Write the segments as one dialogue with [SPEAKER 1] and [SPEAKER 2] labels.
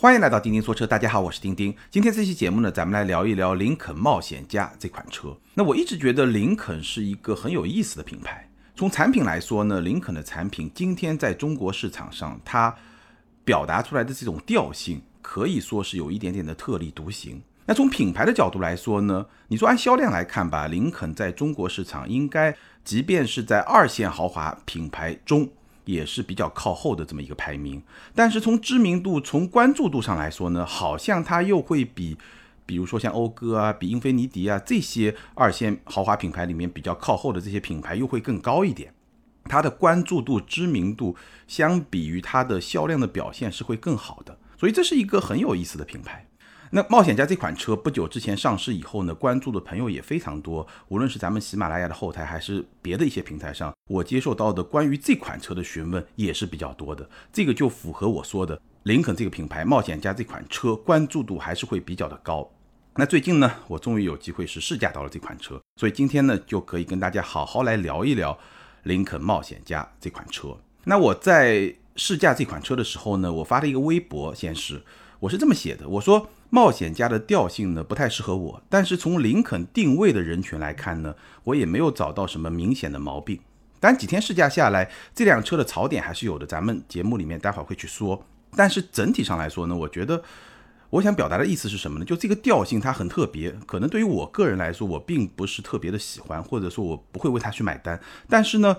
[SPEAKER 1] 欢迎来到钉钉说车，大家好，我是钉钉。今天这期节目呢，咱们来聊一聊林肯冒险家这款车。那我一直觉得林肯是一个很有意思的品牌。从产品来说呢，林肯的产品今天在中国市场上，它表达出来的这种调性，可以说是有一点点的特立独行。那从品牌的角度来说呢，你说按销量来看吧，林肯在中国市场应该，即便是在二线豪华品牌中。也是比较靠后的这么一个排名，但是从知名度、从关注度上来说呢，好像它又会比，比如说像讴歌啊、比英菲尼迪啊这些二线豪华品牌里面比较靠后的这些品牌又会更高一点，它的关注度、知名度相比于它的销量的表现是会更好的，所以这是一个很有意思的品牌。那冒险家这款车不久之前上市以后呢，关注的朋友也非常多。无论是咱们喜马拉雅的后台，还是别的一些平台上，我接受到的关于这款车的询问也是比较多的。这个就符合我说的，林肯这个品牌，冒险家这款车关注度还是会比较的高。那最近呢，我终于有机会是试驾到了这款车，所以今天呢，就可以跟大家好好来聊一聊林肯冒险家这款车。那我在试驾这款车的时候呢，我发了一个微博，先是我是这么写的，我说。冒险家的调性呢不太适合我，但是从林肯定位的人群来看呢，我也没有找到什么明显的毛病。但几天试驾下来，这辆车的槽点还是有的，咱们节目里面待会儿会去说。但是整体上来说呢，我觉得我想表达的意思是什么呢？就这个调性它很特别，可能对于我个人来说，我并不是特别的喜欢，或者说我不会为它去买单。但是呢，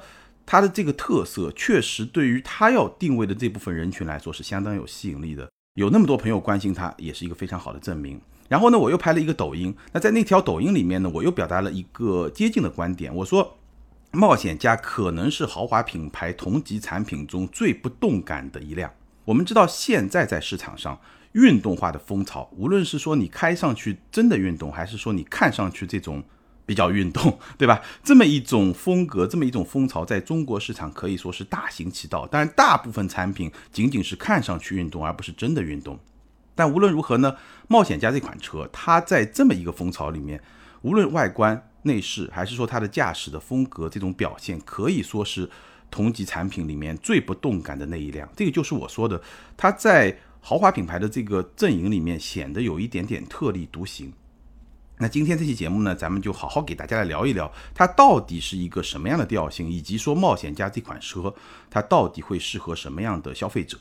[SPEAKER 1] 它的这个特色确实对于它要定位的这部分人群来说是相当有吸引力的。有那么多朋友关心它，也是一个非常好的证明。然后呢，我又拍了一个抖音。那在那条抖音里面呢，我又表达了一个接近的观点。我说，冒险家可能是豪华品牌同级产品中最不动感的一辆。我们知道，现在在市场上，运动化的风潮，无论是说你开上去真的运动，还是说你看上去这种。比较运动，对吧？这么一种风格，这么一种风潮，在中国市场可以说是大行其道。当然，大部分产品仅仅是看上去运动，而不是真的运动。但无论如何呢，冒险家这款车，它在这么一个风潮里面，无论外观、内饰，还是说它的驾驶的风格，这种表现，可以说是同级产品里面最不动感的那一辆。这个就是我说的，它在豪华品牌的这个阵营里面显得有一点点特立独行。那今天这期节目呢，咱们就好好给大家来聊一聊，它到底是一个什么样的调性，以及说冒险家这款车，它到底会适合什么样的消费者。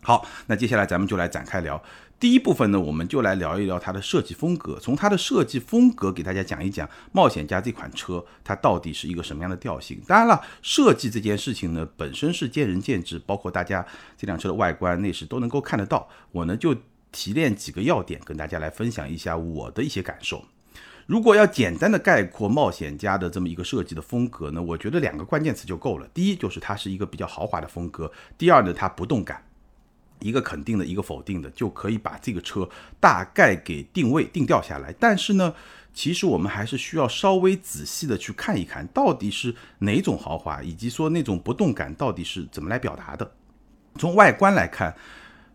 [SPEAKER 1] 好，那接下来咱们就来展开聊。第一部分呢，我们就来聊一聊它的设计风格，从它的设计风格给大家讲一讲冒险家这款车它到底是一个什么样的调性。当然了，设计这件事情呢，本身是见仁见智，包括大家这辆车的外观、内饰都能够看得到。我呢就。提炼几个要点，跟大家来分享一下我的一些感受。如果要简单的概括冒险家的这么一个设计的风格呢，我觉得两个关键词就够了。第一就是它是一个比较豪华的风格，第二呢它不动感。一个肯定的，一个否定的，就可以把这个车大概给定位定调下来。但是呢，其实我们还是需要稍微仔细的去看一看，到底是哪种豪华，以及说那种不动感到底是怎么来表达的。从外观来看。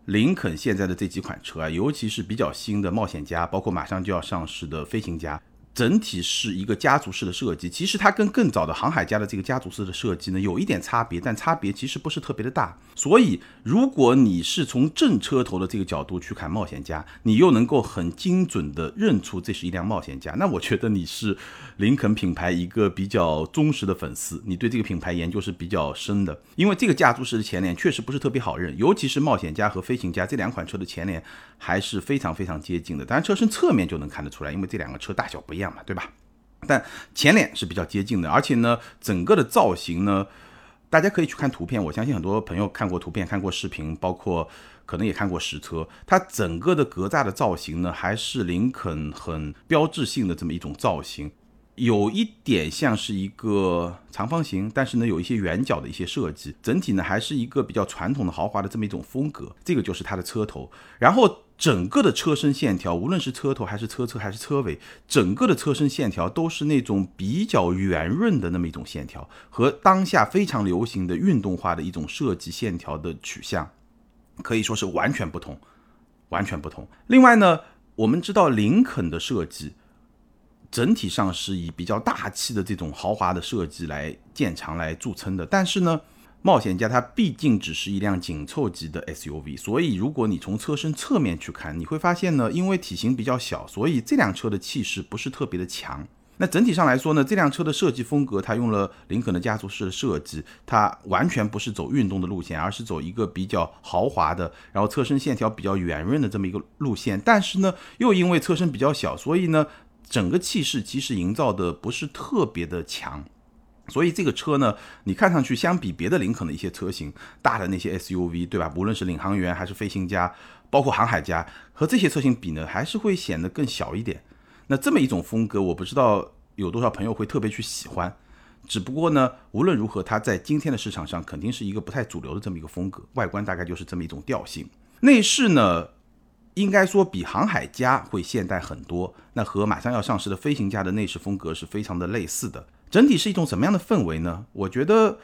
[SPEAKER 1] 林肯现在的这几款车啊，尤其是比较新的冒险家，包括马上就要上市的飞行家。整体是一个家族式的设计，其实它跟更早的航海家的这个家族式的设计呢有一点差别，但差别其实不是特别的大。所以，如果你是从正车头的这个角度去看冒险家，你又能够很精准的认出这是一辆冒险家，那我觉得你是林肯品牌一个比较忠实的粉丝，你对这个品牌研究是比较深的。因为这个家族式的前脸确实不是特别好认，尤其是冒险家和飞行家这两款车的前脸还是非常非常接近的。当然，车身侧面就能看得出来，因为这两个车大小不一样。嘛，对吧？但前脸是比较接近的，而且呢，整个的造型呢，大家可以去看图片。我相信很多朋友看过图片、看过视频，包括可能也看过实车。它整个的格栅的造型呢，还是林肯很标志性的这么一种造型，有一点像是一个长方形，但是呢，有一些圆角的一些设计。整体呢，还是一个比较传统的豪华的这么一种风格。这个就是它的车头，然后。整个的车身线条，无论是车头还是车侧还是车尾，整个的车身线条都是那种比较圆润的那么一种线条，和当下非常流行的运动化的一种设计线条的取向，可以说是完全不同，完全不同。另外呢，我们知道林肯的设计整体上是以比较大气的这种豪华的设计来见长来著称的，但是呢。冒险家它毕竟只是一辆紧凑级的 SUV，所以如果你从车身侧面去看，你会发现呢，因为体型比较小，所以这辆车的气势不是特别的强。那整体上来说呢，这辆车的设计风格，它用了林肯的家族式的设计，它完全不是走运动的路线，而是走一个比较豪华的，然后车身线条比较圆润的这么一个路线。但是呢，又因为车身比较小，所以呢，整个气势其实营造的不是特别的强。所以这个车呢，你看上去相比别的林肯的一些车型，大的那些 SUV，对吧？无论是领航员还是飞行家，包括航海家，和这些车型比呢，还是会显得更小一点。那这么一种风格，我不知道有多少朋友会特别去喜欢。只不过呢，无论如何，它在今天的市场上肯定是一个不太主流的这么一个风格。外观大概就是这么一种调性。内饰呢，应该说比航海家会现代很多。那和马上要上市的飞行家的内饰风格是非常的类似的。整体是一种怎么样的氛围呢？我觉得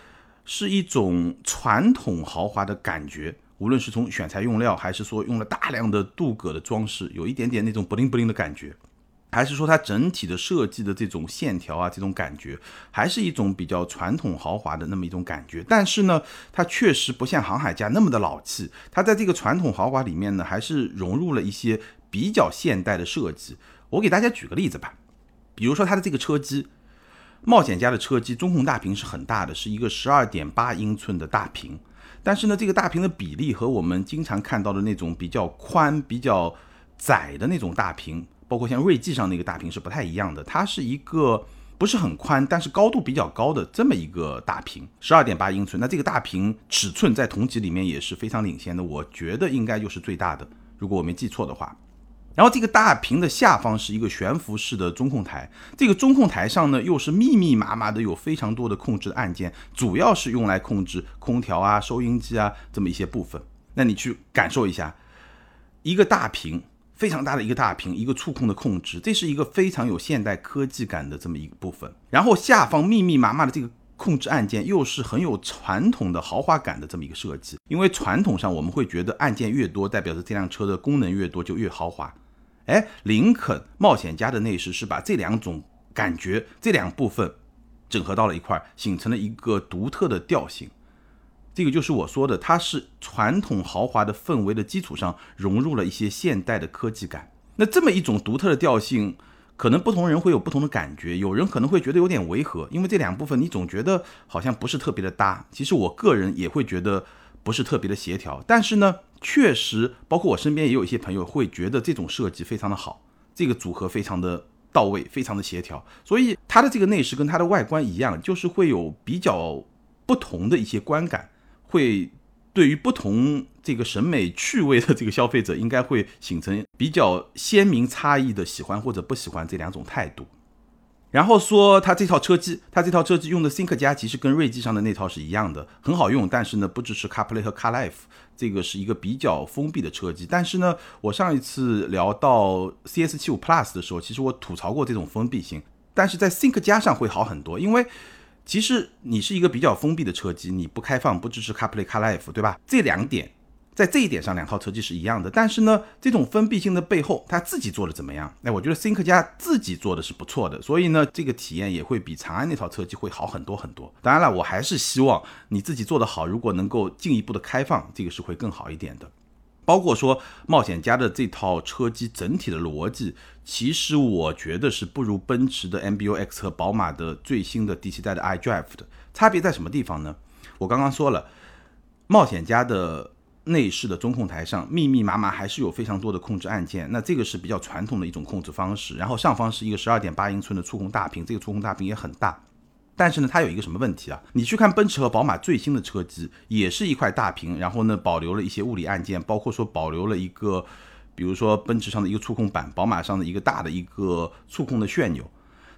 [SPEAKER 1] 是一种传统豪华的感觉。无论是从选材用料，还是说用了大量的镀铬的装饰，有一点点那种不灵不灵的感觉。还是说它整体的设计的这种线条啊，这种感觉，还是一种比较传统豪华的那么一种感觉。但是呢，它确实不像航海家那么的老气。它在这个传统豪华里面呢，还是融入了一些比较现代的设计。我给大家举个例子吧，比如说它的这个车机，冒险家的车机中控大屏是很大的，是一个十二点八英寸的大屏。但是呢，这个大屏的比例和我们经常看到的那种比较宽、比较窄的那种大屏。包括像锐际上那个大屏是不太一样的，它是一个不是很宽，但是高度比较高的这么一个大屏，十二点八英寸。那这个大屏尺寸在同级里面也是非常领先的，我觉得应该就是最大的，如果我没记错的话。然后这个大屏的下方是一个悬浮式的中控台，这个中控台上呢又是密密麻麻的有非常多的控制按键，主要是用来控制空调啊、收音机啊这么一些部分。那你去感受一下，一个大屏。非常大的一个大屏，一个触控的控制，这是一个非常有现代科技感的这么一个部分。然后下方密密麻麻的这个控制按键，又是很有传统的豪华感的这么一个设计。因为传统上我们会觉得按键越多，代表着这辆车的功能越多就越豪华。哎，林肯冒险家的内饰是把这两种感觉这两部分整合到了一块，形成了一个独特的调性。这个就是我说的，它是传统豪华的氛围的基础上融入了一些现代的科技感。那这么一种独特的调性，可能不同人会有不同的感觉。有人可能会觉得有点违和，因为这两部分你总觉得好像不是特别的搭。其实我个人也会觉得不是特别的协调。但是呢，确实，包括我身边也有一些朋友会觉得这种设计非常的好，这个组合非常的到位，非常的协调。所以它的这个内饰跟它的外观一样，就是会有比较不同的一些观感。会对于不同这个审美趣味的这个消费者，应该会形成比较鲜明差异的喜欢或者不喜欢这两种态度。然后说它这套车机，它这套车机用的 Think 加其实跟锐际上的那套是一样的，很好用，但是呢不支持 CarPlay 和 CarLife，这个是一个比较封闭的车机。但是呢，我上一次聊到 CS75 Plus 的时候，其实我吐槽过这种封闭性，但是在 Think 加上会好很多，因为。其实你是一个比较封闭的车机，你不开放，不支持 CarPlay、CarLife，对吧？这两点在这一点上，两套车机是一样的。但是呢，这种封闭性的背后，它自己做的怎么样？哎，我觉得 Think 家自己做的是不错的，所以呢，这个体验也会比长安那套车机会好很多很多。当然了，我还是希望你自己做得好，如果能够进一步的开放，这个是会更好一点的。包括说冒险家的这套车机整体的逻辑，其实我觉得是不如奔驰的 MBUX 和宝马的最新的第七代的 iDrive 的。差别在什么地方呢？我刚刚说了，冒险家的内饰的中控台上密密麻麻还是有非常多的控制按键，那这个是比较传统的一种控制方式。然后上方是一个十二点八英寸的触控大屏，这个触控大屏也很大。但是呢，它有一个什么问题啊？你去看奔驰和宝马最新的车机，也是一块大屏，然后呢，保留了一些物理按键，包括说保留了一个，比如说奔驰上的一个触控板，宝马上的一个大的一个触控的旋钮。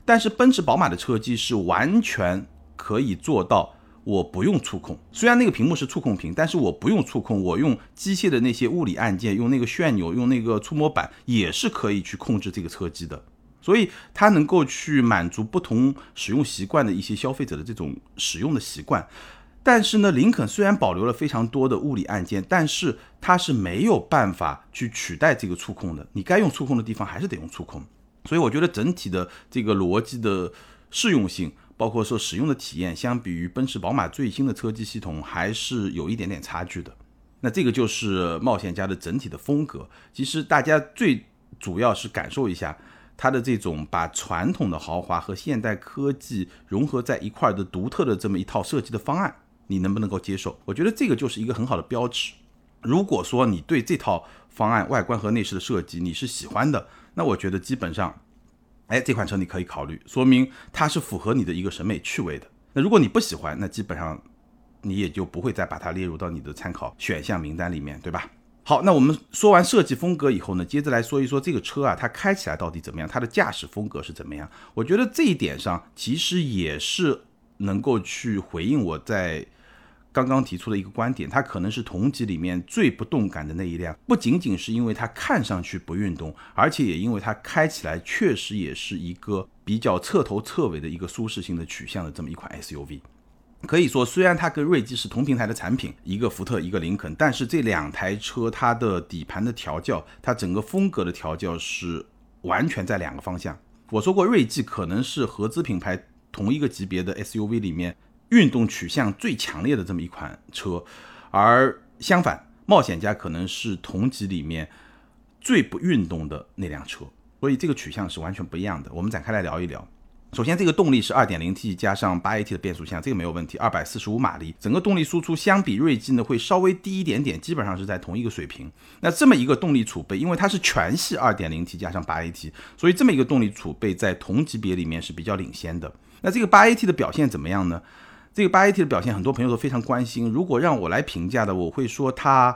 [SPEAKER 1] 但是奔驰、宝马的车机是完全可以做到，我不用触控，虽然那个屏幕是触控屏，但是我不用触控，我用机械的那些物理按键，用那个旋钮，用那个触摸板，也是可以去控制这个车机的。所以它能够去满足不同使用习惯的一些消费者的这种使用的习惯，但是呢，林肯虽然保留了非常多的物理按键，但是它是没有办法去取代这个触控的。你该用触控的地方还是得用触控。所以我觉得整体的这个逻辑的适用性，包括说使用的体验，相比于奔驰、宝马最新的车机系统，还是有一点点差距的。那这个就是冒险家的整体的风格。其实大家最主要是感受一下它的这种把传统的豪华和现代科技融合在一块儿的独特的这么一套设计的方案，你能不能够接受？我觉得这个就是一个很好的标尺。如果说你对这套方案外观和内饰的设计你是喜欢的，那我觉得基本上。哎，这款车你可以考虑，说明它是符合你的一个审美趣味的。那如果你不喜欢，那基本上你也就不会再把它列入到你的参考选项名单里面，对吧？好，那我们说完设计风格以后呢，接着来说一说这个车啊，它开起来到底怎么样？它的驾驶风格是怎么样？我觉得这一点上其实也是能够去回应我在。刚刚提出的一个观点，它可能是同级里面最不动感的那一辆，不仅仅是因为它看上去不运动，而且也因为它开起来确实也是一个比较彻头彻尾的一个舒适性的取向的这么一款 SUV。可以说，虽然它跟锐际是同平台的产品，一个福特，一个林肯，但是这两台车它的底盘的调教，它整个风格的调教是完全在两个方向。我说过，锐际可能是合资品牌同一个级别的 SUV 里面。运动取向最强烈的这么一款车，而相反，冒险家可能是同级里面最不运动的那辆车，所以这个取向是完全不一样的。我们展开来聊一聊。首先，这个动力是 2.0T 加上 8AT 的变速箱，这个没有问题，245马力，整个动力输出相比锐际呢会稍微低一点点，基本上是在同一个水平。那这么一个动力储备，因为它是全系 2.0T 加上 8AT，所以这么一个动力储备在同级别里面是比较领先的。那这个 8AT 的表现怎么样呢？这个八 AT 的表现，很多朋友都非常关心。如果让我来评价的，我会说它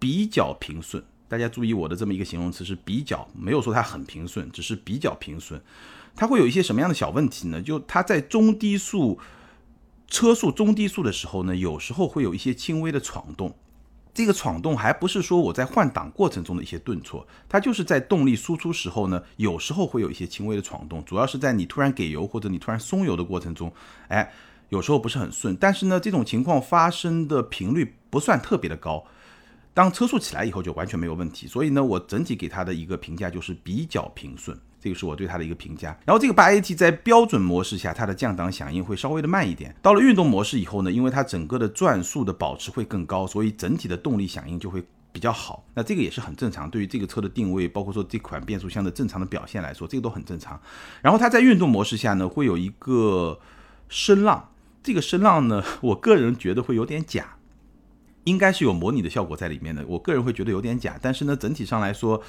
[SPEAKER 1] 比较平顺。大家注意我的这么一个形容词是比较，没有说它很平顺，只是比较平顺。它会有一些什么样的小问题呢？就它在中低速车速中低速的时候呢，有时候会有一些轻微的闯动。这个闯动还不是说我在换挡过程中的一些顿挫，它就是在动力输出时候呢，有时候会有一些轻微的闯动，主要是在你突然给油或者你突然松油的过程中，哎。有时候不是很顺，但是呢，这种情况发生的频率不算特别的高。当车速起来以后，就完全没有问题。所以呢，我整体给它的一个评价就是比较平顺，这个是我对它的一个评价。然后这个八 AT 在标准模式下，它的降档响应会稍微的慢一点。到了运动模式以后呢，因为它整个的转速的保持会更高，所以整体的动力响应就会比较好。那这个也是很正常，对于这个车的定位，包括说这款变速箱的正常的表现来说，这个都很正常。然后它在运动模式下呢，会有一个声浪。这个声浪呢，我个人觉得会有点假，应该是有模拟的效果在里面的。我个人会觉得有点假，但是呢，整体上来说，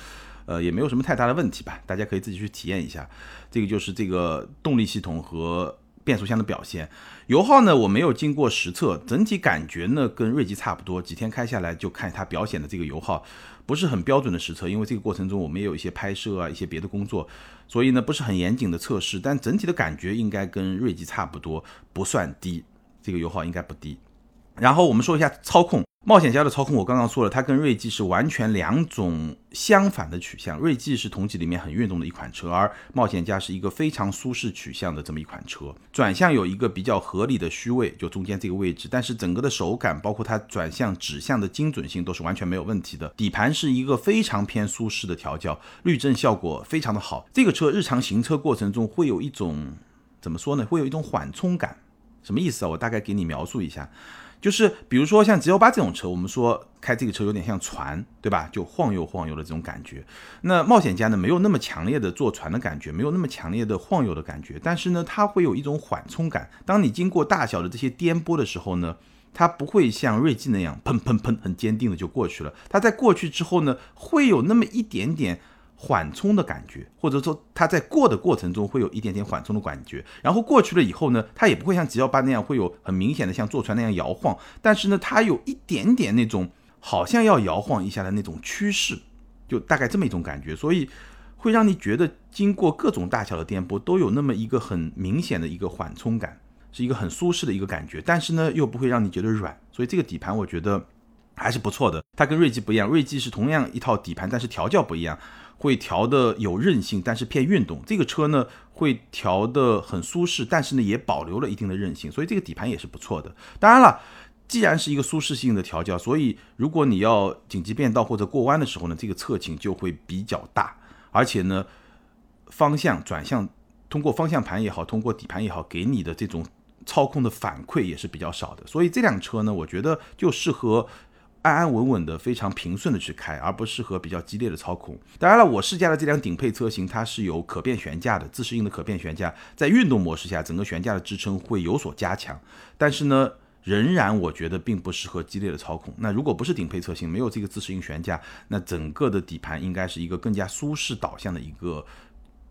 [SPEAKER 1] 呃，也没有什么太大的问题吧。大家可以自己去体验一下。这个就是这个动力系统和变速箱的表现。油耗呢，我没有经过实测，整体感觉呢跟锐际差不多。几天开下来就看它表显的这个油耗。不是很标准的实测，因为这个过程中我们也有一些拍摄啊，一些别的工作，所以呢不是很严谨的测试，但整体的感觉应该跟锐际差不多，不算低，这个油耗应该不低。然后我们说一下操控。冒险家的操控，我刚刚说了，它跟锐际是完全两种相反的取向。锐际是同级里面很运动的一款车，而冒险家是一个非常舒适取向的这么一款车。转向有一个比较合理的虚位，就中间这个位置，但是整个的手感，包括它转向指向的精准性都是完全没有问题的。底盘是一个非常偏舒适的调教，滤震效果非常的好。这个车日常行车过程中会有一种怎么说呢？会有一种缓冲感，什么意思啊？我大概给你描述一下。就是比如说像 G 幺八这种车，我们说开这个车有点像船，对吧？就晃悠晃悠的这种感觉。那冒险家呢，没有那么强烈的坐船的感觉，没有那么强烈的晃悠的感觉，但是呢，它会有一种缓冲感。当你经过大小的这些颠簸的时候呢，它不会像锐际那样砰砰砰很坚定的就过去了。它在过去之后呢，会有那么一点点。缓冲的感觉，或者说它在过的过程中会有一点点缓冲的感觉，然后过去了以后呢，它也不会像 G 幺八那样会有很明显的像坐船那样摇晃，但是呢，它有一点点那种好像要摇晃一下的那种趋势，就大概这么一种感觉，所以会让你觉得经过各种大小的颠簸都有那么一个很明显的一个缓冲感，是一个很舒适的一个感觉，但是呢又不会让你觉得软，所以这个底盘我觉得还是不错的。它跟锐际不一样，锐际是同样一套底盘，但是调教不一样。会调的有韧性，但是偏运动。这个车呢会调的很舒适，但是呢也保留了一定的韧性，所以这个底盘也是不错的。当然了，既然是一个舒适性的调教，所以如果你要紧急变道或者过弯的时候呢，这个侧倾就会比较大，而且呢方向转向通过方向盘也好，通过底盘也好，给你的这种操控的反馈也是比较少的。所以这辆车呢，我觉得就适合。安安稳稳的，非常平顺的去开，而不适合比较激烈的操控。当然了，我试驾的这辆顶配车型，它是有可变悬架的，自适应的可变悬架，在运动模式下，整个悬架的支撑会有所加强。但是呢，仍然我觉得并不适合激烈的操控。那如果不是顶配车型，没有这个自适应悬架，那整个的底盘应该是一个更加舒适导向的一个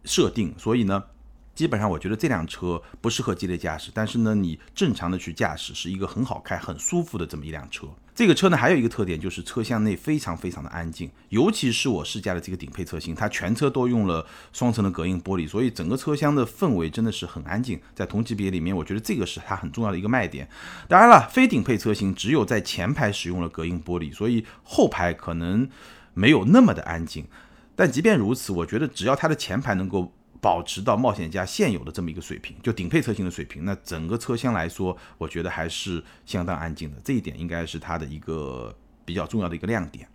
[SPEAKER 1] 设定。所以呢。基本上我觉得这辆车不适合激烈驾驶，但是呢，你正常的去驾驶是一个很好开、很舒服的这么一辆车。这个车呢，还有一个特点就是车厢内非常非常的安静，尤其是我试驾的这个顶配车型，它全车都用了双层的隔音玻璃，所以整个车厢的氛围真的是很安静。在同级别里面，我觉得这个是它很重要的一个卖点。当然了，非顶配车型只有在前排使用了隔音玻璃，所以后排可能没有那么的安静。但即便如此，我觉得只要它的前排能够。保持到冒险家现有的这么一个水平，就顶配车型的水平，那整个车厢来说，我觉得还是相当安静的。这一点应该是它的一个比较重要的一个亮点。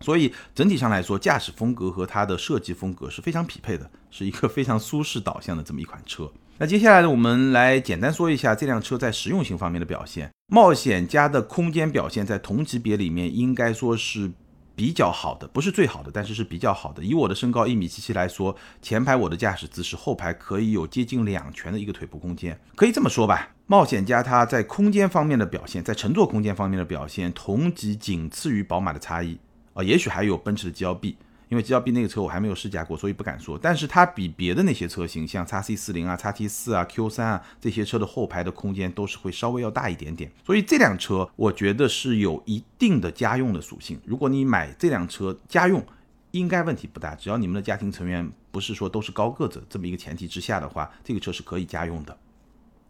[SPEAKER 1] 所以整体上来说，驾驶风格和它的设计风格是非常匹配的，是一个非常舒适导向的这么一款车。那接下来呢，我们来简单说一下这辆车在实用性方面的表现。冒险家的空间表现在同级别里面应该说是。比较好的，不是最好的，但是是比较好的。以我的身高一米七七来说，前排我的驾驶姿势，后排可以有接近两拳的一个腿部空间。可以这么说吧，冒险家它在空间方面的表现，在乘坐空间方面的表现，同级仅次于宝马的差异啊，也许还有奔驰的 G L B。因为 G L B 那个车我还没有试驾过，所以不敢说。但是它比别的那些车型，像 x C 四零啊、x T 四啊、Q 三啊这些车的后排的空间都是会稍微要大一点点。所以这辆车我觉得是有一定的家用的属性。如果你买这辆车家用，应该问题不大。只要你们的家庭成员不是说都是高个子这么一个前提之下的话，这个车是可以家用的。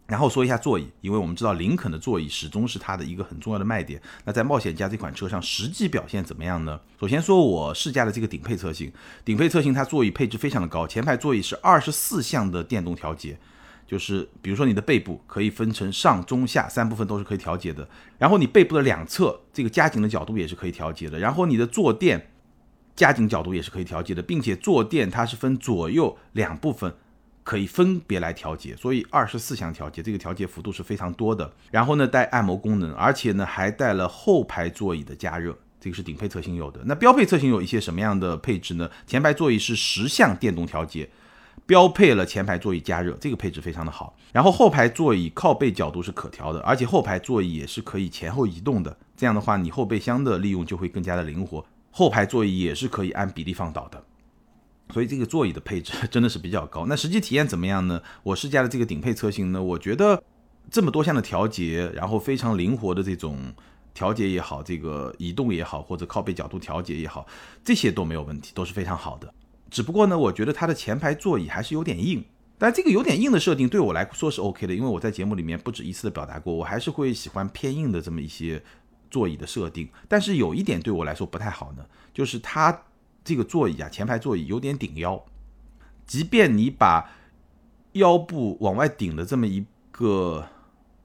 [SPEAKER 1] 然后说一下座椅，因为我们知道林肯的座椅始终是它的一个很重要的卖点。那在冒险家这款车上实际表现怎么样呢？首先说我试驾的这个顶配车型，顶配车型它座椅配置非常的高，前排座椅是二十四项的电动调节，就是比如说你的背部可以分成上中下三部分都是可以调节的，然后你背部的两侧这个夹紧的角度也是可以调节的，然后你的坐垫夹紧角度也是可以调节的，并且坐垫它是分左右两部分。可以分别来调节，所以二十四项调节，这个调节幅度是非常多的。然后呢，带按摩功能，而且呢还带了后排座椅的加热，这个是顶配车型有的。那标配车型有一些什么样的配置呢？前排座椅是十项电动调节，标配了前排座椅加热，这个配置非常的好。然后后排座椅靠背角度是可调的，而且后排座椅也是可以前后移动的。这样的话，你后备箱的利用就会更加的灵活。后排座椅也是可以按比例放倒的。所以这个座椅的配置 真的是比较高。那实际体验怎么样呢？我试驾的这个顶配车型呢，我觉得这么多项的调节，然后非常灵活的这种调节也好，这个移动也好，或者靠背角度调节也好，这些都没有问题，都是非常好的。只不过呢，我觉得它的前排座椅还是有点硬。但这个有点硬的设定对我来说是 OK 的，因为我在节目里面不止一次的表达过，我还是会喜欢偏硬的这么一些座椅的设定。但是有一点对我来说不太好呢，就是它。这个座椅啊，前排座椅有点顶腰，即便你把腰部往外顶的这么一个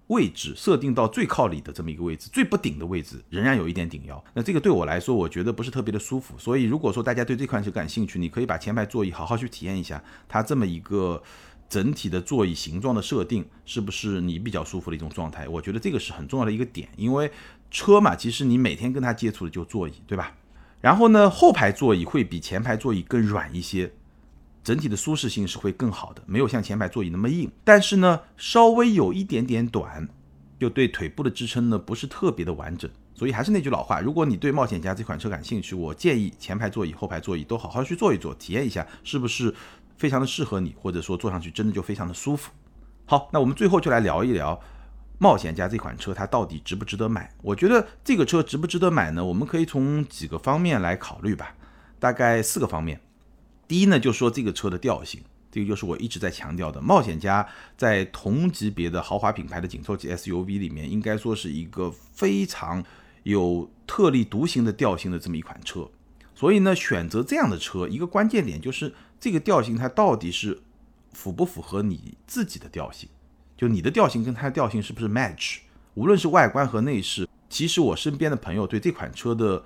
[SPEAKER 1] 位置设定到最靠里的这么一个位置，最不顶的位置，仍然有一点顶腰。那这个对我来说，我觉得不是特别的舒服。所以，如果说大家对这款车感兴趣，你可以把前排座椅好好去体验一下，它这么一个整体的座椅形状的设定，是不是你比较舒服的一种状态？我觉得这个是很重要的一个点，因为车嘛，其实你每天跟它接触的就座椅，对吧？然后呢，后排座椅会比前排座椅更软一些，整体的舒适性是会更好的，没有像前排座椅那么硬。但是呢，稍微有一点点短，就对腿部的支撑呢不是特别的完整。所以还是那句老话，如果你对冒险家这款车感兴趣，我建议前排座椅、后排座椅都好好去坐一坐，体验一下是不是非常的适合你，或者说坐上去真的就非常的舒服。好，那我们最后就来聊一聊。冒险家这款车，它到底值不值得买？我觉得这个车值不值得买呢？我们可以从几个方面来考虑吧，大概四个方面。第一呢，就说这个车的调性，这个就是我一直在强调的。冒险家在同级别的豪华品牌的紧凑级 SUV 里面，应该说是一个非常有特立独行的调性的这么一款车。所以呢，选择这样的车，一个关键点就是这个调性它到底是符不符合你自己的调性。就你的调性跟它的调性是不是 match？无论是外观和内饰，其实我身边的朋友对这款车的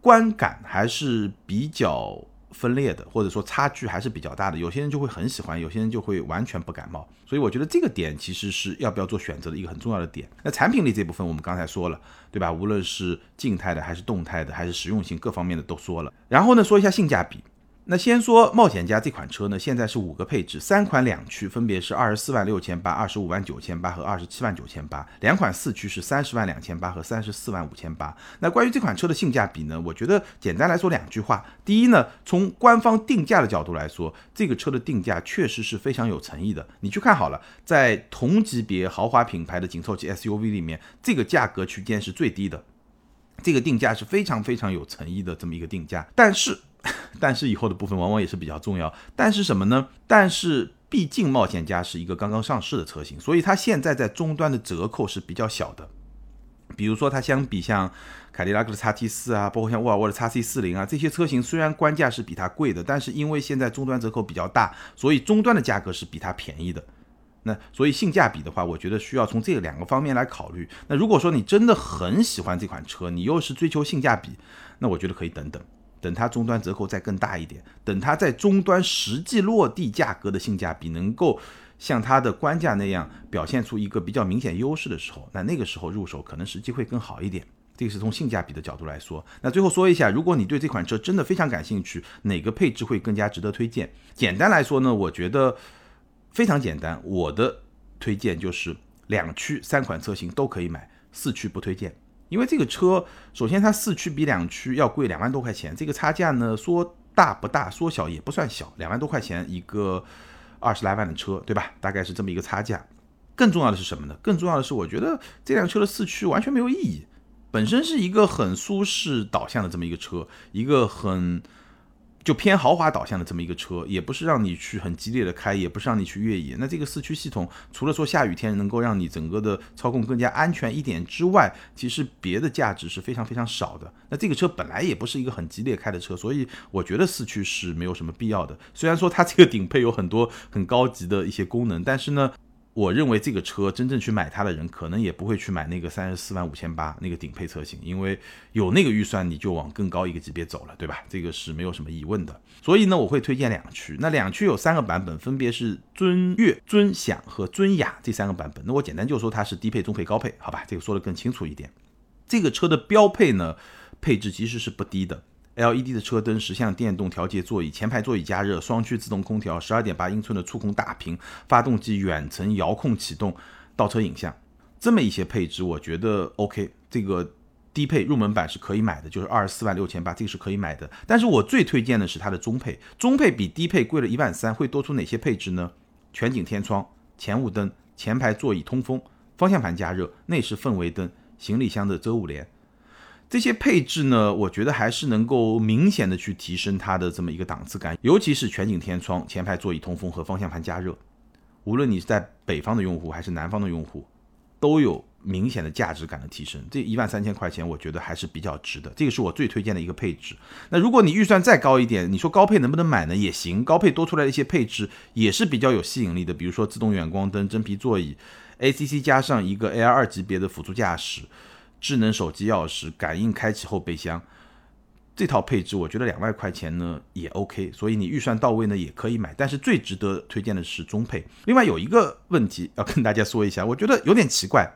[SPEAKER 1] 观感还是比较分裂的，或者说差距还是比较大的。有些人就会很喜欢，有些人就会完全不感冒。所以我觉得这个点其实是要不要做选择的一个很重要的点。那产品力这部分我们刚才说了，对吧？无论是静态的还是动态的，还是实用性各方面的都说了。然后呢，说一下性价比。那先说冒险家这款车呢，现在是五个配置，三款两驱分别是二十四万六千八、二十五万九千八和二十七万九千八，两款四驱是三十万两千八和三十四万五千八。那关于这款车的性价比呢，我觉得简单来说两句话。第一呢，从官方定价的角度来说，这个车的定价确实是非常有诚意的。你去看好了，在同级别豪华品牌的紧凑级 SUV 里面，这个价格区间是最低的，这个定价是非常非常有诚意的这么一个定价。但是。但是以后的部分往往也是比较重要。但是什么呢？但是毕竟冒险家是一个刚刚上市的车型，所以它现在在终端的折扣是比较小的。比如说它相比像凯迪拉克的 x T 四啊，包括像沃尔沃的 x C 四零啊这些车型，虽然官价是比它贵的，但是因为现在终端折扣比较大，所以终端的价格是比它便宜的。那所以性价比的话，我觉得需要从这两个方面来考虑。那如果说你真的很喜欢这款车，你又是追求性价比，那我觉得可以等等。等它终端折扣再更大一点，等它在终端实际落地价格的性价比能够像它的官价那样表现出一个比较明显优势的时候，那那个时候入手可能时机会更好一点。这个是从性价比的角度来说。那最后说一下，如果你对这款车真的非常感兴趣，哪个配置会更加值得推荐？简单来说呢，我觉得非常简单，我的推荐就是两驱三款车型都可以买，四驱不推荐。因为这个车，首先它四驱比两驱要贵两万多块钱，这个差价呢说大不大，说小也不算小，两万多块钱一个二十来万的车，对吧？大概是这么一个差价。更重要的是什么呢？更重要的是，我觉得这辆车的四驱完全没有意义，本身是一个很舒适导向的这么一个车，一个很。就偏豪华导向的这么一个车，也不是让你去很激烈的开，也不是让你去越野。那这个四驱系统，除了说下雨天能够让你整个的操控更加安全一点之外，其实别的价值是非常非常少的。那这个车本来也不是一个很激烈开的车，所以我觉得四驱是没有什么必要的。虽然说它这个顶配有很多很高级的一些功能，但是呢。我认为这个车真正去买它的人，可能也不会去买那个三十四万五千八那个顶配车型，因为有那个预算你就往更高一个级别走了，对吧？这个是没有什么疑问的。所以呢，我会推荐两驱。那两驱有三个版本，分别是尊悦、尊享和尊雅这三个版本。那我简单就说它是低配、中配、高配，好吧？这个说的更清楚一点。这个车的标配呢，配置其实是不低的。LED 的车灯、十项电动调节座椅、前排座椅加热、双区自动空调、十二点八英寸的触控大屏、发动机远程遥控启动、倒车影像，这么一些配置，我觉得 OK。这个低配入门版是可以买的，就是二十四万六千八，这个是可以买的。但是我最推荐的是它的中配，中配比低配贵了一万三，会多出哪些配置呢？全景天窗、前雾灯、前排座椅通风、方向盘加热、内饰氛围灯、行李箱的遮物帘。这些配置呢，我觉得还是能够明显的去提升它的这么一个档次感，尤其是全景天窗、前排座椅通风和方向盘加热，无论你是在北方的用户还是南方的用户，都有明显的价值感的提升。这一万三千块钱，我觉得还是比较值的，这个是我最推荐的一个配置。那如果你预算再高一点，你说高配能不能买呢？也行，高配多出来的一些配置也是比较有吸引力的，比如说自动远光灯、真皮座椅、ACC 加上一个 L 二级别的辅助驾驶。智能手机钥匙、感应开启后备箱，这套配置我觉得两万块钱呢也 OK，所以你预算到位呢也可以买。但是最值得推荐的是中配。另外有一个问题要跟大家说一下，我觉得有点奇怪，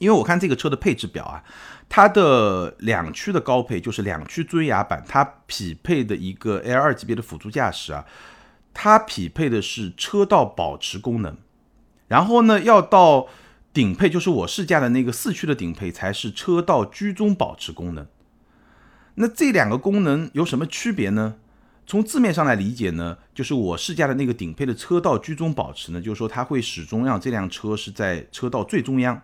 [SPEAKER 1] 因为我看这个车的配置表啊，它的两驱的高配就是两驱尊雅版，它匹配的一个 L 二级别的辅助驾驶啊，它匹配的是车道保持功能，然后呢要到。顶配就是我试驾的那个四驱的顶配，才是车道居中保持功能。那这两个功能有什么区别呢？从字面上来理解呢，就是我试驾的那个顶配的车道居中保持呢，就是说它会始终让这辆车是在车道最中央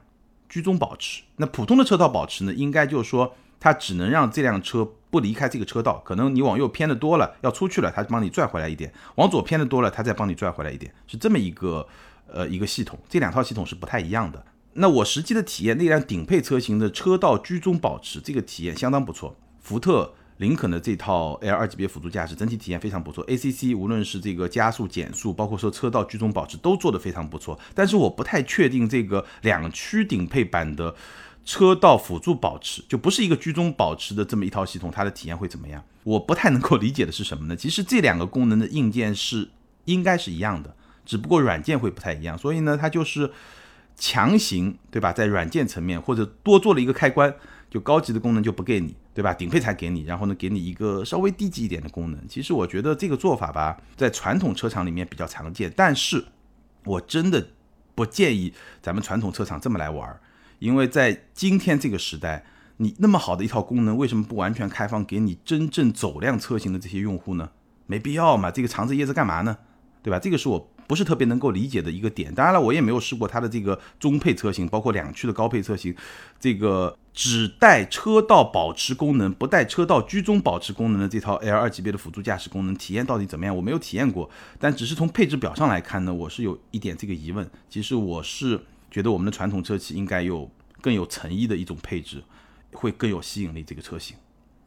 [SPEAKER 1] 居中保持。那普通的车道保持呢，应该就是说它只能让这辆车不离开这个车道，可能你往右偏的多了，要出去了，它帮你拽回来一点；往左偏的多了，它再帮你拽回来一点，是这么一个。呃，一个系统，这两套系统是不太一样的。那我实际的体验，那辆顶配车型的车道居中保持，这个体验相当不错。福特、林肯的这套 L 二级别辅助驾驶，整体体验非常不错。ACC 无论是这个加速、减速，包括说车道居中保持，都做得非常不错。但是我不太确定这个两驱顶配版的车道辅助保持，就不是一个居中保持的这么一套系统，它的体验会怎么样？我不太能够理解的是什么呢？其实这两个功能的硬件是应该是一样的，只不过软件会不太一样。所以呢，它就是强行对吧，在软件层面或者多做了一个开关，就高级的功能就不给你，对吧？顶配才给你，然后呢，给你一个稍微低级一点的功能。其实我觉得这个做法吧，在传统车厂里面比较常见，但是我真的不建议咱们传统车厂这么来玩儿。因为在今天这个时代，你那么好的一套功能，为什么不完全开放给你真正走量车型的这些用户呢？没必要嘛，这个藏着掖着干嘛呢？对吧？这个是我不是特别能够理解的一个点。当然了，我也没有试过它的这个中配车型，包括两驱的高配车型，这个只带车道保持功能，不带车道居中保持功能的这套 L 二级别的辅助驾驶功能，体验到底怎么样？我没有体验过，但只是从配置表上来看呢，我是有一点这个疑问。其实我是。觉得我们的传统车企应该有更有诚意的一种配置，会更有吸引力。这个车型，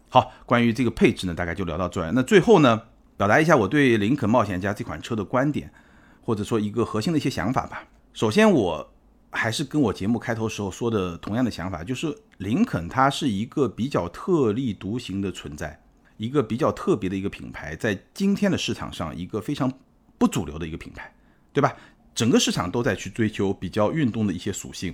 [SPEAKER 1] 好，关于这个配置呢，大概就聊到这儿。那最后呢，表达一下我对林肯冒险家这款车的观点，或者说一个核心的一些想法吧。首先，我还是跟我节目开头时候说的同样的想法，就是林肯它是一个比较特立独行的存在，一个比较特别的一个品牌，在今天的市场上一个非常不主流的一个品牌，对吧？整个市场都在去追求比较运动的一些属性，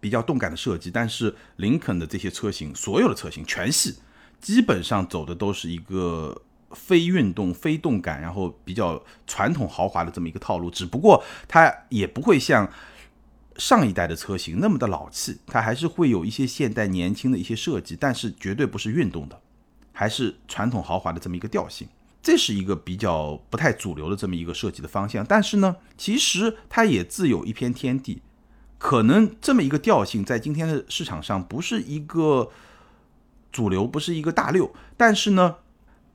[SPEAKER 1] 比较动感的设计，但是林肯的这些车型，所有的车型全系基本上走的都是一个非运动、非动感，然后比较传统豪华的这么一个套路。只不过它也不会像上一代的车型那么的老气，它还是会有一些现代年轻的一些设计，但是绝对不是运动的，还是传统豪华的这么一个调性。这是一个比较不太主流的这么一个设计的方向，但是呢，其实它也自有一片天地。可能这么一个调性在今天的市场上不是一个主流，不是一个大六，但是呢，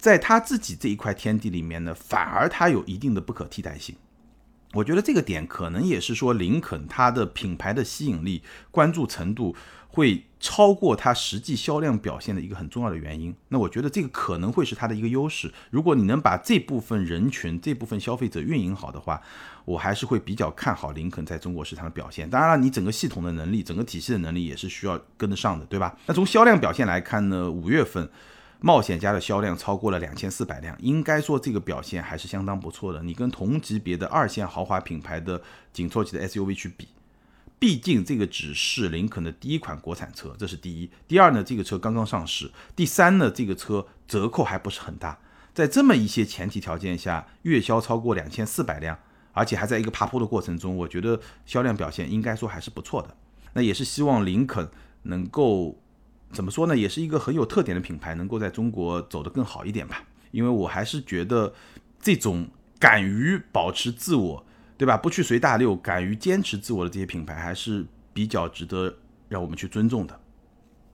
[SPEAKER 1] 在他自己这一块天地里面呢，反而它有一定的不可替代性。我觉得这个点可能也是说林肯它的品牌的吸引力、关注程度。会超过它实际销量表现的一个很重要的原因。那我觉得这个可能会是它的一个优势。如果你能把这部分人群、这部分消费者运营好的话，我还是会比较看好林肯在中国市场的表现。当然了，你整个系统的能力、整个体系的能力也是需要跟得上的，对吧？那从销量表现来看呢，五月份冒险家的销量超过了两千四百辆，应该说这个表现还是相当不错的。你跟同级别的二线豪华品牌的紧凑级的 SUV 去比。毕竟这个只是林肯的第一款国产车，这是第一。第二呢，这个车刚刚上市。第三呢，这个车折扣还不是很大。在这么一些前提条件下，月销超过两千四百辆，而且还在一个爬坡的过程中，我觉得销量表现应该说还是不错的。那也是希望林肯能够怎么说呢？也是一个很有特点的品牌，能够在中国走得更好一点吧。因为我还是觉得这种敢于保持自我。对吧？不去随大流，敢于坚持自我的这些品牌，还是比较值得让我们去尊重的。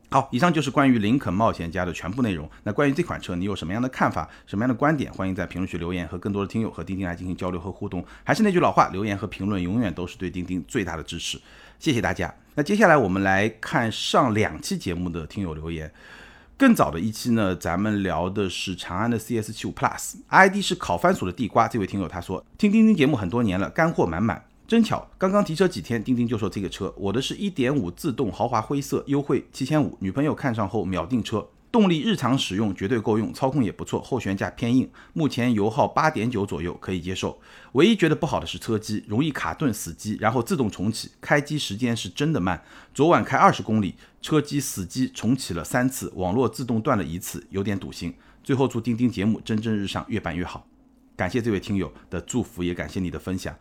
[SPEAKER 1] 好，以上就是关于林肯冒险家的全部内容。那关于这款车，你有什么样的看法，什么样的观点？欢迎在评论区留言，和更多的听友和钉钉来进行交流和互动。还是那句老话，留言和评论永远都是对钉钉最大的支持。谢谢大家。那接下来我们来看上两期节目的听友留言。更早的一期呢，咱们聊的是长安的 CS75 Plus，ID 是烤番薯的地瓜。这位听友他说，听钉钉节目很多年了，干货满满，真巧，刚刚提车几天，钉钉就说这个车，我的是一点五自动豪华灰色，优惠七千五，女朋友看上后秒订车。动力日常使用绝对够用，操控也不错，后悬架偏硬，目前油耗八点九左右可以接受。唯一觉得不好的是车机容易卡顿死机，然后自动重启，开机时间是真的慢。昨晚开二十公里，车机死机重启了三次，网络自动断了一次，有点堵心。最后祝钉钉节目蒸蒸日上，越办越好。感谢这位听友的祝福，也感谢你的分享。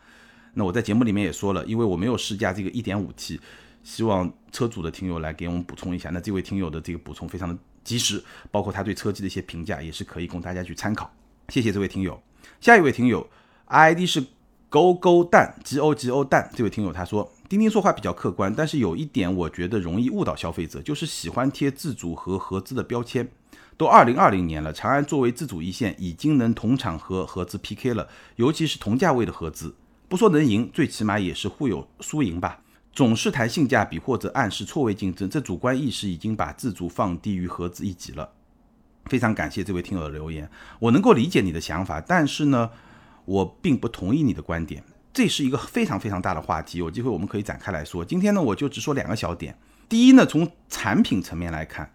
[SPEAKER 1] 那我在节目里面也说了，因为我没有试驾这个一点五 T，希望车主的听友来给我们补充一下。那这位听友的这个补充非常的。及时，包括他对车机的一些评价，也是可以供大家去参考。谢谢这位听友。下一位听友，ID 是勾勾蛋 G O G O 蛋。这位听友他说，钉钉说话比较客观，但是有一点我觉得容易误导消费者，就是喜欢贴自主和合资的标签。都二零二零年了，长安作为自主一线，已经能同场和合资 PK 了，尤其是同价位的合资，不说能赢，最起码也是互有输赢吧。总是谈性价比或者暗示错位竞争，这主观意识已经把自主放低于合资一级了。非常感谢这位听友的留言，我能够理解你的想法，但是呢，我并不同意你的观点。这是一个非常非常大的话题，有机会我们可以展开来说。今天呢，我就只说两个小点。第一呢，从产品层面来看，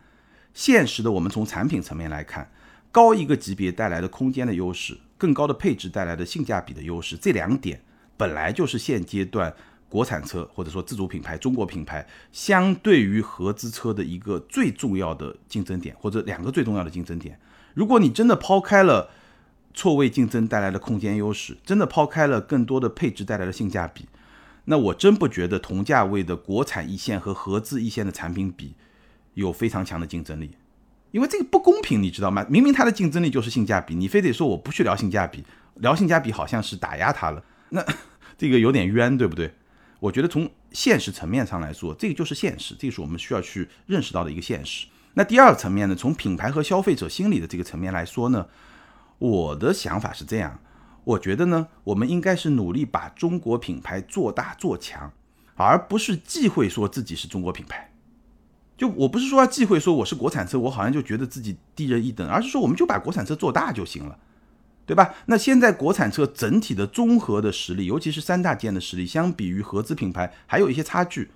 [SPEAKER 1] 现实的我们从产品层面来看，高一个级别带来的空间的优势，更高的配置带来的性价比的优势，这两点本来就是现阶段国产车或者说自主品牌、中国品牌相对于合资车的一个最重要的竞争点，或者两个最重要的竞争点。如果你真的抛开了错位竞争带来的空间优势，真的抛开了更多的配置带来的性价比。那我真不觉得同价位的国产一线和合资一线的产品比有非常强的竞争力，因为这个不公平，你知道吗？明明它的竞争力就是性价比，你非得说我不去聊性价比，聊性价比好像是打压它了，那 这个有点冤，对不对？我觉得从现实层面上来说，这个就是现实，这个是我们需要去认识到的一个现实。那第二个层面呢，从品牌和消费者心理的这个层面来说呢，我的想法是这样。我觉得呢，我们应该是努力把中国品牌做大做强，而不是忌讳说自己是中国品牌。就我不是说要忌讳说我是国产车，我好像就觉得自己低人一等，而是说我们就把国产车做大就行了，对吧？那现在国产车整体的综合的实力，尤其是三大件的实力，相比于合资品牌还有一些差距。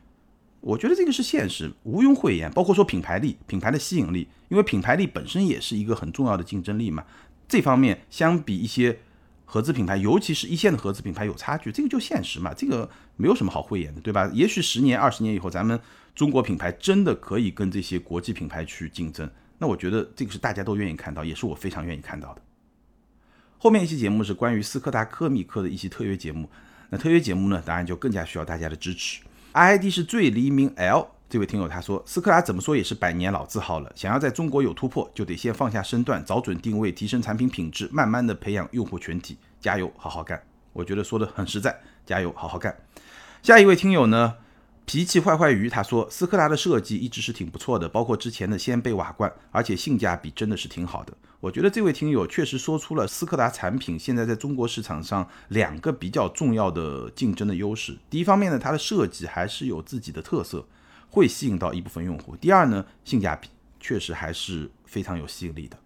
[SPEAKER 1] 我觉得这个是现实，毋庸讳言。包括说品牌力、品牌的吸引力，因为品牌力本身也是一个很重要的竞争力嘛。这方面相比一些。合资品牌，尤其是一线的合资品牌有差距，这个就现实嘛，这个没有什么好讳言的，对吧？也许十年、二十年以后，咱们中国品牌真的可以跟这些国际品牌去竞争，那我觉得这个是大家都愿意看到，也是我非常愿意看到的。后面一期节目是关于斯柯达科米克的一期特约节目，那特约节目呢，当然就更加需要大家的支持。ID 是最黎明 L。这位听友他说，斯柯达怎么说也是百年老字号了，想要在中国有突破，就得先放下身段，找准定位，提升产品品质，慢慢的培养用户群体，加油，好好干。我觉得说的很实在，加油，好好干。下一位听友呢，脾气坏坏鱼，他说斯柯达的设计一直是挺不错的，包括之前的掀背瓦罐，而且性价比真的是挺好的。我觉得这位听友确实说出了斯柯达产品现在在中国市场上两个比较重要的竞争的优势。第一方面呢，它的设计还是有自己的特色。会吸引到一部分用户。第二呢，性价比确实还是非常有吸引力的。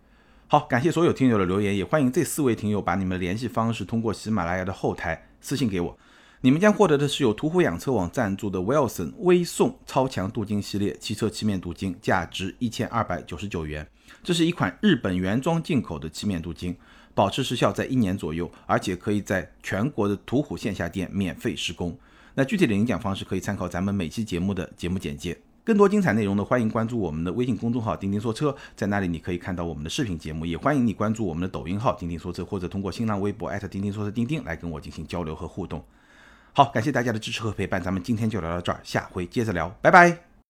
[SPEAKER 1] 好，感谢所有听友的留言，也欢迎这四位听友把你们的联系方式通过喜马拉雅的后台私信给我。你们将获得的是由途虎养车网赞助的 Wilson 微送超强镀金系列汽车漆面镀金，价值一千二百九十九元。这是一款日本原装进口的漆面镀金，保持时效在一年左右，而且可以在全国的途虎线下店免费施工。那具体的领奖方式可以参考咱们每期节目的节目简介。更多精彩内容呢，欢迎关注我们的微信公众号“钉钉说车”，在那里你可以看到我们的视频节目。也欢迎你关注我们的抖音号“钉钉说车”，或者通过新浪微博钉钉说车钉钉来跟我进行交流和互动。好，感谢大家的支持和陪伴，咱们今天就聊到这儿，下回接着聊，拜拜。